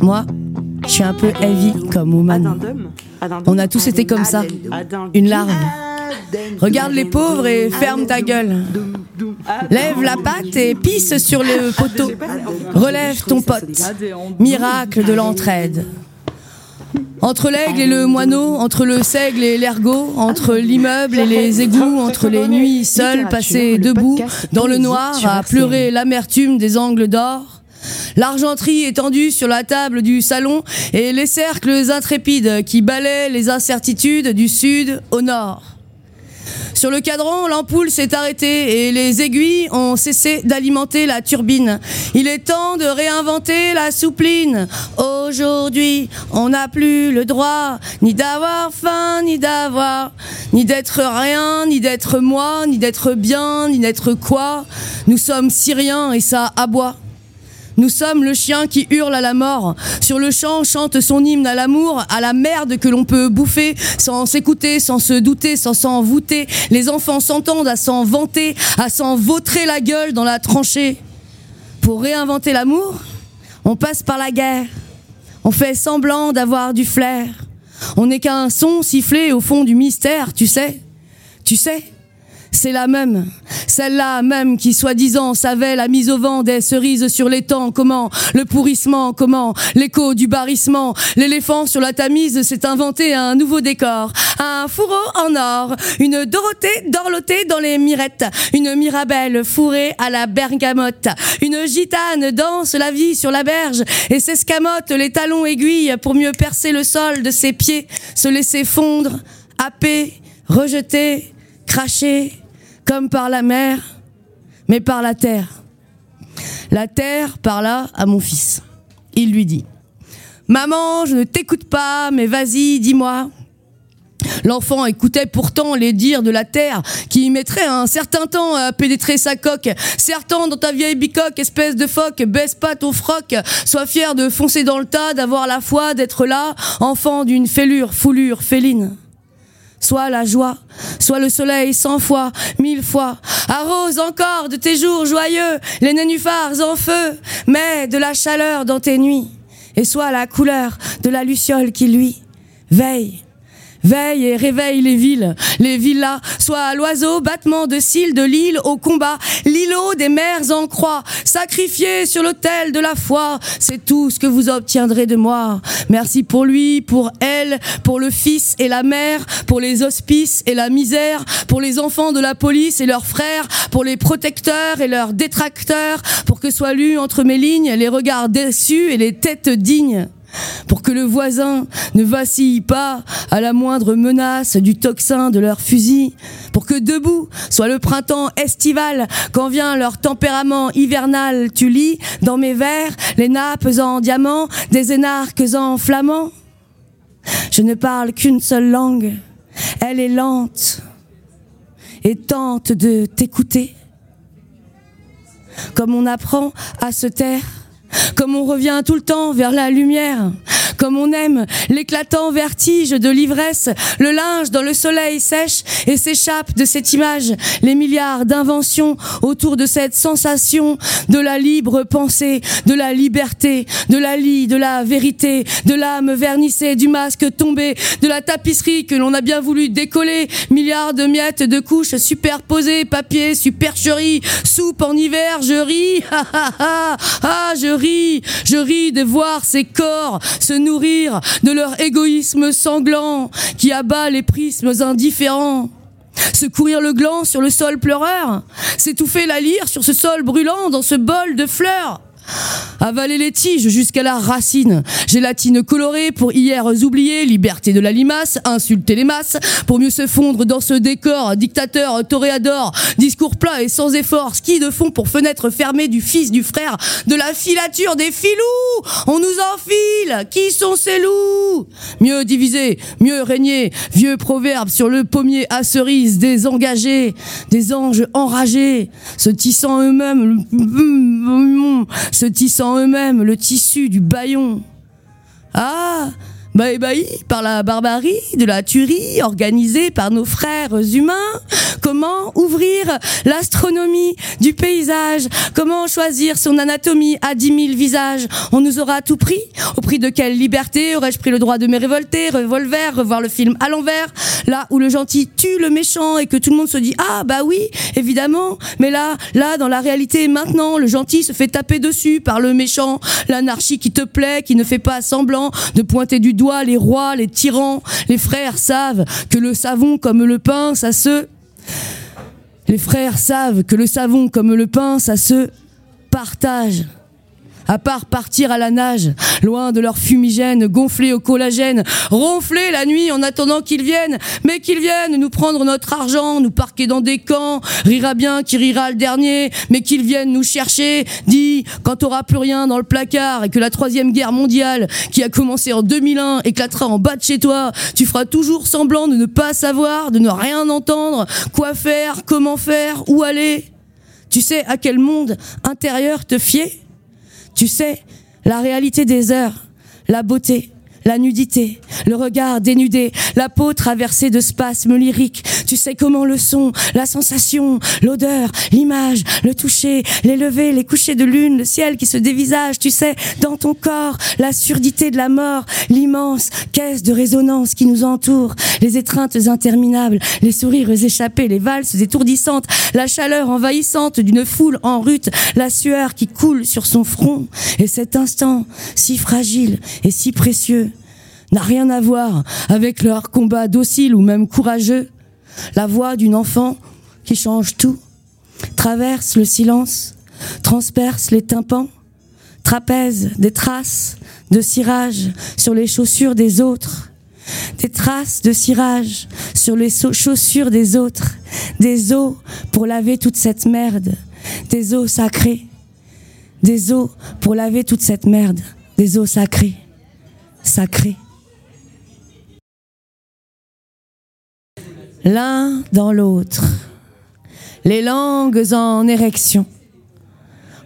Moi, je suis un peu heavy comme woman. On a tous été comme ça, une larve. Regarde les pauvres et ferme ta gueule. Lève la patte et pisse sur le poteau. Relève ton pote. Miracle de l'entraide. Entre l'aigle et le moineau, entre le seigle et l'ergot, entre l'immeuble et les égouts, entre les nuits seules passées debout dans le noir à pleurer l'amertume des angles d'or. L'argenterie étendue sur la table du salon et les cercles intrépides qui balaient les incertitudes du sud au nord. Sur le cadran, l'ampoule s'est arrêtée et les aiguilles ont cessé d'alimenter la turbine. Il est temps de réinventer la soupline. Aujourd'hui, on n'a plus le droit ni d'avoir faim, ni d'avoir, ni d'être rien, ni d'être moi, ni d'être bien, ni d'être quoi. Nous sommes Syriens et ça aboie. Nous sommes le chien qui hurle à la mort. Sur le champ chante son hymne à l'amour, à la merde que l'on peut bouffer, sans s'écouter, sans se douter, sans s'en voûter. Les enfants s'entendent à s'en vanter, à s'en vautrer la gueule dans la tranchée. Pour réinventer l'amour, on passe par la guerre. On fait semblant d'avoir du flair. On n'est qu'un son sifflé au fond du mystère, tu sais. Tu sais c'est la même, celle-là même qui soi-disant savait la mise au vent des cerises sur l'étang, comment le pourrissement, comment l'écho du barrissement, l'éléphant sur la tamise s'est inventé un nouveau décor, un fourreau en or, une Dorothée dorlotée dans les mirettes, une Mirabelle fourrée à la bergamote, une gitane danse la vie sur la berge et s'escamote les talons aiguilles pour mieux percer le sol de ses pieds, se laisser fondre, happer, rejeter, cracher, comme par la mer, mais par la terre. La terre parla à mon fils. Il lui dit, Maman, je ne t'écoute pas, mais vas-y, dis-moi. L'enfant écoutait pourtant les dires de la terre qui y mettrait un certain temps à pénétrer sa coque. Certain dans ta vieille bicoque, espèce de phoque, baisse pas ton froc, sois fier de foncer dans le tas, d'avoir la foi, d'être là, enfant d'une fêlure, foulure, féline soit la joie, soit le soleil cent fois, mille fois. Arrose encore de tes jours joyeux les nénuphars en feu, mets de la chaleur dans tes nuits, et soit la couleur de la luciole qui lui veille Veille et réveille les villes, les villas, soit l'oiseau, battement de cils de l'île au combat, l'îlot des mers en croix, sacrifié sur l'autel de la foi, c'est tout ce que vous obtiendrez de moi. Merci pour lui, pour elle, pour le fils et la mère, pour les hospices et la misère, pour les enfants de la police et leurs frères, pour les protecteurs et leurs détracteurs, pour que soient lus entre mes lignes les regards déçus et les têtes dignes pour que le voisin ne vacille pas à la moindre menace du tocsin de leur fusil, pour que debout soit le printemps estival quand vient leur tempérament hivernal, tu lis dans mes vers les nappes en diamant, des énarques en flamand. Je ne parle qu'une seule langue, elle est lente et tente de t'écouter. Comme on apprend à se taire comme on revient tout le temps vers la lumière, comme on aime l'éclatant vertige de l'ivresse, le linge dans le soleil sèche et s'échappe de cette image les milliards d'inventions autour de cette sensation de la libre pensée, de la liberté, de la lie, de la vérité, de l'âme vernissée, du masque tombé, de la tapisserie que l'on a bien voulu décoller, milliards de miettes de couches superposées, papier, supercherie, soupe en hiver, je ris, ah, je ris, je ris de voir ces corps se de leur égoïsme sanglant qui abat les prismes indifférents. Secourir le gland sur le sol pleureur, s'étouffer la lyre sur ce sol brûlant dans ce bol de fleurs. Avaler les tiges jusqu'à la racine. Gélatine colorée pour hier oublier, liberté de la limace, insulter les masses, pour mieux se fondre dans ce décor, dictateur, toréador, discours plat et sans effort, ski de fond pour fenêtre fermée du fils, du frère, de la filature des filous. On nous enfile. Qui sont ces loups? Mieux diviser, mieux régner. Vieux proverbe sur le pommier à cerise, des engagés, des anges enragés, se tissant eux-mêmes, se tissant eux-mêmes le tissu du baillon. Ah bah ébahi par la barbarie de la tuerie organisée par nos frères humains. Comment ouvrir l'astronomie du paysage. Comment choisir son anatomie à dix mille visages? On nous aura tout pris Au prix de quelle liberté aurais-je pris le droit de me révolter, revolver, revoir le film à l'envers? Là où le gentil tue le méchant et que tout le monde se dit ah bah oui évidemment. Mais là là dans la réalité maintenant le gentil se fait taper dessus par le méchant. L'anarchie qui te plaît qui ne fait pas semblant de pointer du doigt les rois les tyrans. Les frères savent que le savon comme le pain ça se les frères savent que le savon comme le pain ça se partage à part partir à la nage, loin de leur fumigène, gonflés au collagène, ronfler la nuit en attendant qu'ils viennent, mais qu'ils viennent nous prendre notre argent, nous parquer dans des camps, rira bien qui rira le dernier, mais qu'ils viennent nous chercher, dis, quand t'auras plus rien dans le placard et que la troisième guerre mondiale, qui a commencé en 2001, éclatera en bas de chez toi, tu feras toujours semblant de ne pas savoir, de ne rien entendre, quoi faire, comment faire, où aller? Tu sais à quel monde intérieur te fier? Tu sais, la réalité des heures, la beauté, la nudité, le regard dénudé, la peau traversée de spasmes lyriques. Tu sais comment le son, la sensation, l'odeur, l'image, le toucher, les levées, les couchers de lune, le ciel qui se dévisage. Tu sais, dans ton corps, la surdité de la mort, l'immense caisse de résonance qui nous entoure, les étreintes interminables, les sourires échappés, les valses étourdissantes, la chaleur envahissante d'une foule en rute, la sueur qui coule sur son front. Et cet instant, si fragile et si précieux, n'a rien à voir avec leur combat docile ou même courageux. La voix d'une enfant qui change tout, traverse le silence, transperce les tympans, trapèze des traces de cirage sur les chaussures des autres, des traces de cirage sur les chaussures des autres, des eaux pour laver toute cette merde, des eaux sacrées, des eaux pour laver toute cette merde, des eaux sacrées, sacrées. L'un dans l'autre, les langues en érection.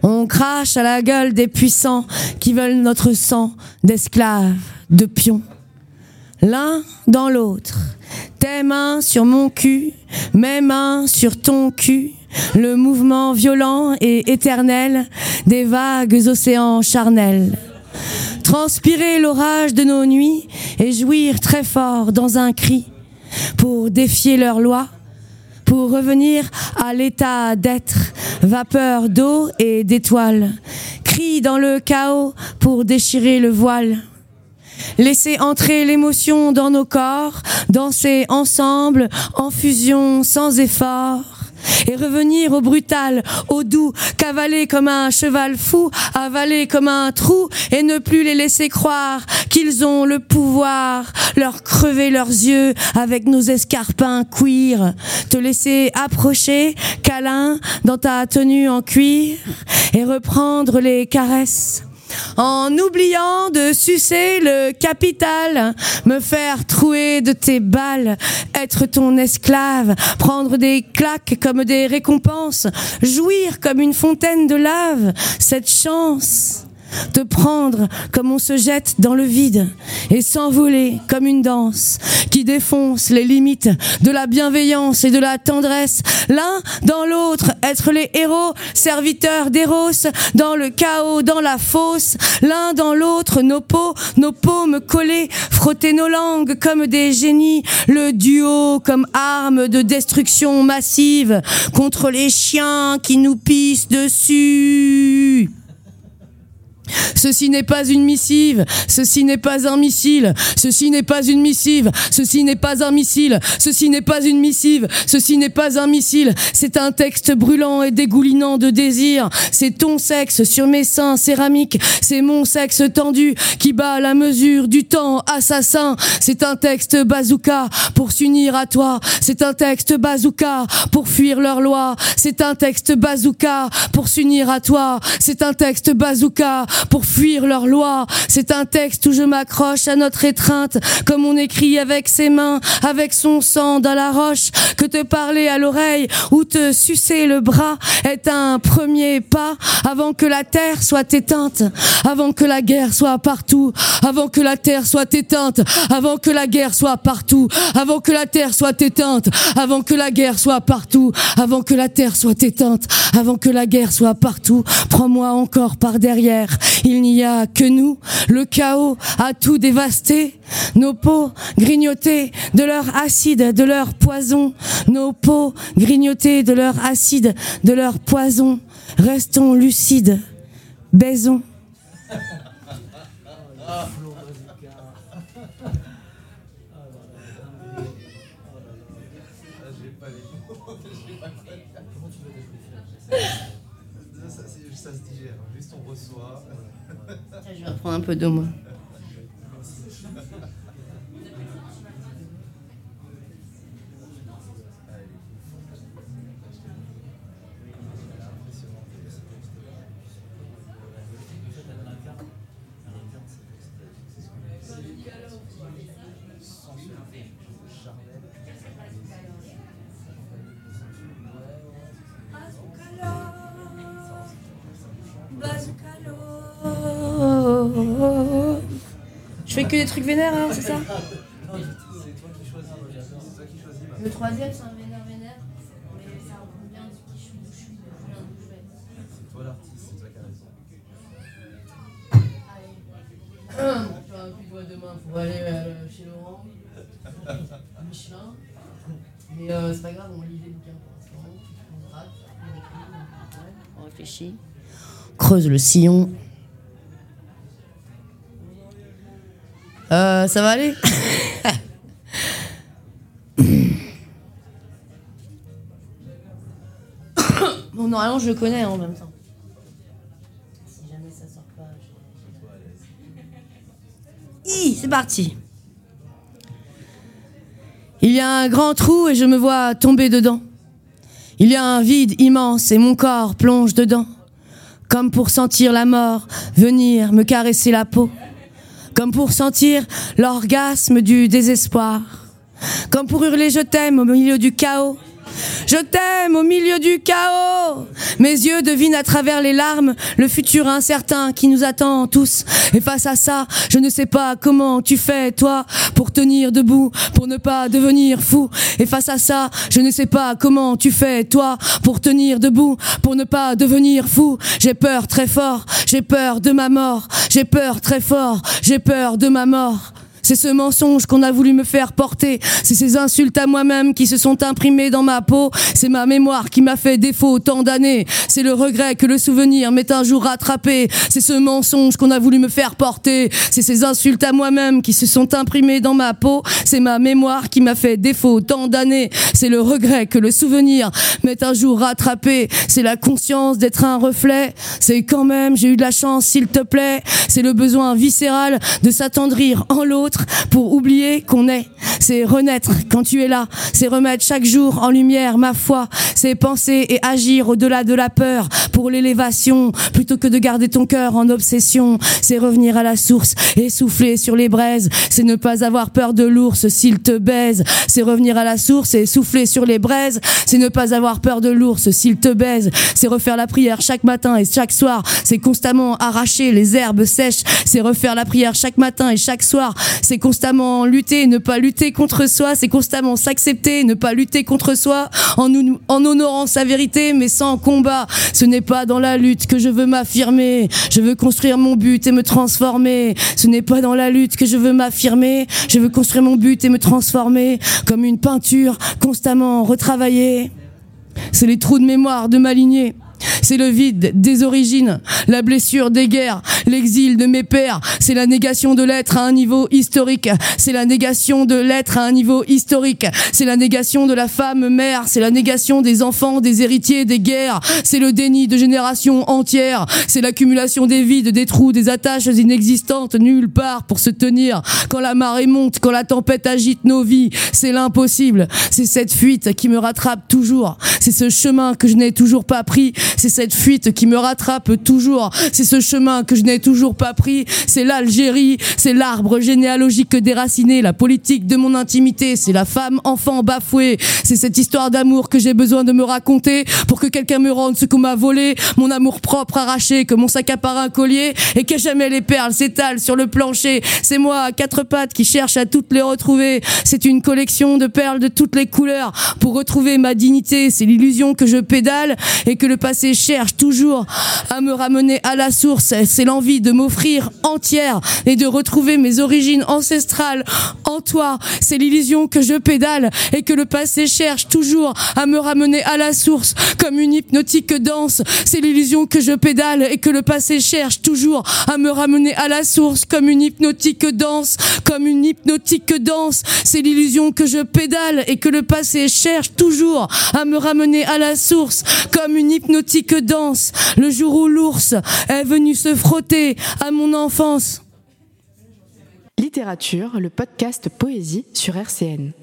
On crache à la gueule des puissants qui veulent notre sang d'esclaves, de pions. L'un dans l'autre, tes mains sur mon cul, mes mains sur ton cul, le mouvement violent et éternel des vagues océans charnels. Transpirer l'orage de nos nuits et jouir très fort dans un cri pour défier leurs lois, pour revenir à l'état d'être, vapeur d'eau et d'étoiles, cri dans le chaos pour déchirer le voile. Laisser entrer l'émotion dans nos corps, danser ensemble, en fusion sans effort et revenir au brutal, au doux, cavaler comme un cheval fou, avaler comme un trou et ne plus les laisser croire qu'ils ont le pouvoir, leur crever leurs yeux avec nos escarpins cuir, te laisser approcher, câlin, dans ta tenue en cuir et reprendre les caresses en oubliant de sucer le capital, me faire trouer de tes balles, être ton esclave, prendre des claques comme des récompenses, jouir comme une fontaine de lave, cette chance te prendre comme on se jette dans le vide et s'envoler comme une danse qui défonce les limites de la bienveillance et de la tendresse. L'un dans l'autre, être les héros, serviteurs d'Eros, dans le chaos, dans la fosse. L'un dans l'autre, nos peaux, nos paumes collées, frotter nos langues comme des génies. Le duo comme arme de destruction massive contre les chiens qui nous pissent dessus. Ceci n'est pas une missive, ceci n'est pas un missile, ceci n'est pas une missive, ceci n'est pas un missile, ceci n'est pas une missive, ceci n'est pas un missile, c'est un texte brûlant et dégoulinant de désir, c'est ton sexe sur mes seins céramiques, c'est mon sexe tendu qui bat la mesure du temps assassin, c'est un texte bazooka pour s'unir à toi, c'est un texte bazooka pour fuir leur loi, c'est un texte bazooka pour s'unir à toi, c'est un texte bazooka pour fuir leurs lois. C'est un texte où je m'accroche à notre étreinte, comme on écrit avec ses mains, avec son sang dans la roche, que te parler à l'oreille ou te sucer le bras est un premier pas avant que la terre soit éteinte, avant que la guerre soit partout, avant que la terre soit éteinte, avant que la guerre soit partout, avant que la terre soit éteinte, avant que la guerre soit partout, avant que la terre soit éteinte, avant que la guerre soit partout. Prends-moi encore par derrière. Il n'y a que nous. Le chaos a tout dévasté. Nos peaux grignotées de leur acide, de leur poison. Nos peaux grignotées de leur acide, de leur poison. Restons lucides. Baisons. Je vais prendre un peu d'eau, moi. Fais que des trucs vénères, hein, c'est ça Le troisième, c'est un vénère vénère. Mais ça reprend bien du qui je suis, je suis, C'est toi l'artiste, c'est toi qui as raison. Allez. Tu vois, plus de demain, faut aller chez Laurent, Michelin. Mais euh, c'est pas grave, on lit les bouquins pour l'instant. On écrit, on réfléchit. Creuse le sillon. Euh, ça va aller? Bon, normalement, je le connais en même temps. Si jamais ça sort pas, je... c'est parti. Il y a un grand trou et je me vois tomber dedans. Il y a un vide immense et mon corps plonge dedans. Comme pour sentir la mort venir me caresser la peau comme pour sentir l'orgasme du désespoir, comme pour hurler je t'aime au milieu du chaos. Je t'aime au milieu du chaos. Mes yeux devinent à travers les larmes le futur incertain qui nous attend tous. Et face à ça, je ne sais pas comment tu fais, toi, pour tenir debout, pour ne pas devenir fou. Et face à ça, je ne sais pas comment tu fais, toi, pour tenir debout, pour ne pas devenir fou. J'ai peur très fort, j'ai peur de ma mort, j'ai peur très fort, j'ai peur de ma mort. C'est ce mensonge qu'on a voulu me faire porter. C'est ces insultes à moi-même qui se sont imprimées dans ma peau. C'est ma mémoire qui m'a fait défaut tant d'années. C'est le regret que le souvenir m'est un jour rattrapé. C'est ce mensonge qu'on a voulu me faire porter. C'est ces insultes à moi-même qui se sont imprimées dans ma peau. C'est ma mémoire qui m'a fait défaut tant d'années. C'est le regret que le souvenir m'est un jour rattrapé. C'est la conscience d'être un reflet. C'est quand même, j'ai eu de la chance, s'il te plaît. C'est le besoin viscéral de s'attendrir en l'autre pour oublier qu'on est. C'est renaître quand tu es là. C'est remettre chaque jour en lumière ma foi. C'est penser et agir au-delà de la peur pour l'élévation plutôt que de garder ton cœur en obsession. C'est revenir à la source et souffler sur les braises. C'est ne pas avoir peur de l'ours s'il te baise. C'est revenir à la source et souffler sur les braises. C'est ne pas avoir peur de l'ours s'il te baise. C'est refaire la prière chaque matin et chaque soir. C'est constamment arracher les herbes sèches. C'est refaire la prière chaque matin et chaque soir c'est constamment lutter, ne pas lutter contre soi, c'est constamment s'accepter, ne pas lutter contre soi, en, en honorant sa vérité, mais sans combat. Ce n'est pas dans la lutte que je veux m'affirmer, je veux construire mon but et me transformer. Ce n'est pas dans la lutte que je veux m'affirmer, je veux construire mon but et me transformer, comme une peinture constamment retravaillée. C'est les trous de mémoire de ma lignée c'est le vide des origines, la blessure des guerres, l'exil de mes pères. C'est la négation de l'être à un niveau historique. C'est la négation de l'être à un niveau historique. C'est la négation de la femme mère. C'est la négation des enfants, des héritiers, des guerres. C'est le déni de générations entières. C'est l'accumulation des vides, des trous, des attaches inexistantes nulle part pour se tenir. Quand la marée monte, quand la tempête agite nos vies, c'est l'impossible. C'est cette fuite qui me rattrape toujours. C'est ce chemin que je n'ai toujours pas pris C'est cette fuite qui me rattrape toujours. C'est ce chemin que je n'ai toujours pas pris. C'est l'Algérie, c'est l'arbre généalogique déraciné, la politique de mon intimité, c'est la femme enfant bafouée. C'est cette histoire d'amour que j'ai besoin de me raconter pour que quelqu'un me rende ce qu'on m'a volé, mon amour propre arraché, que mon sac à part un collier et que jamais les perles s'étalent sur le plancher. C'est moi à quatre pattes qui cherche à toutes les retrouver. C'est une collection de perles de toutes les couleurs pour retrouver ma dignité. C'est l'illusion que je pédale et que le passé cherche toujours à me ramener à la source. C'est l'envie de m'offrir entière et de retrouver mes origines ancestrales en toi. C'est l'illusion que je pédale et que le passé cherche toujours à me ramener à la source comme une hypnotique danse. C'est l'illusion que je pédale et que le passé cherche toujours à me ramener à la source comme une hypnotique danse, comme une hypnotique danse. C'est l'illusion que je pédale et que le passé cherche toujours à me ramener à la source comme une hypnotique danse. Le jour où l'ours est venu se frotter à mon enfance. Littérature, le podcast Poésie sur RCN.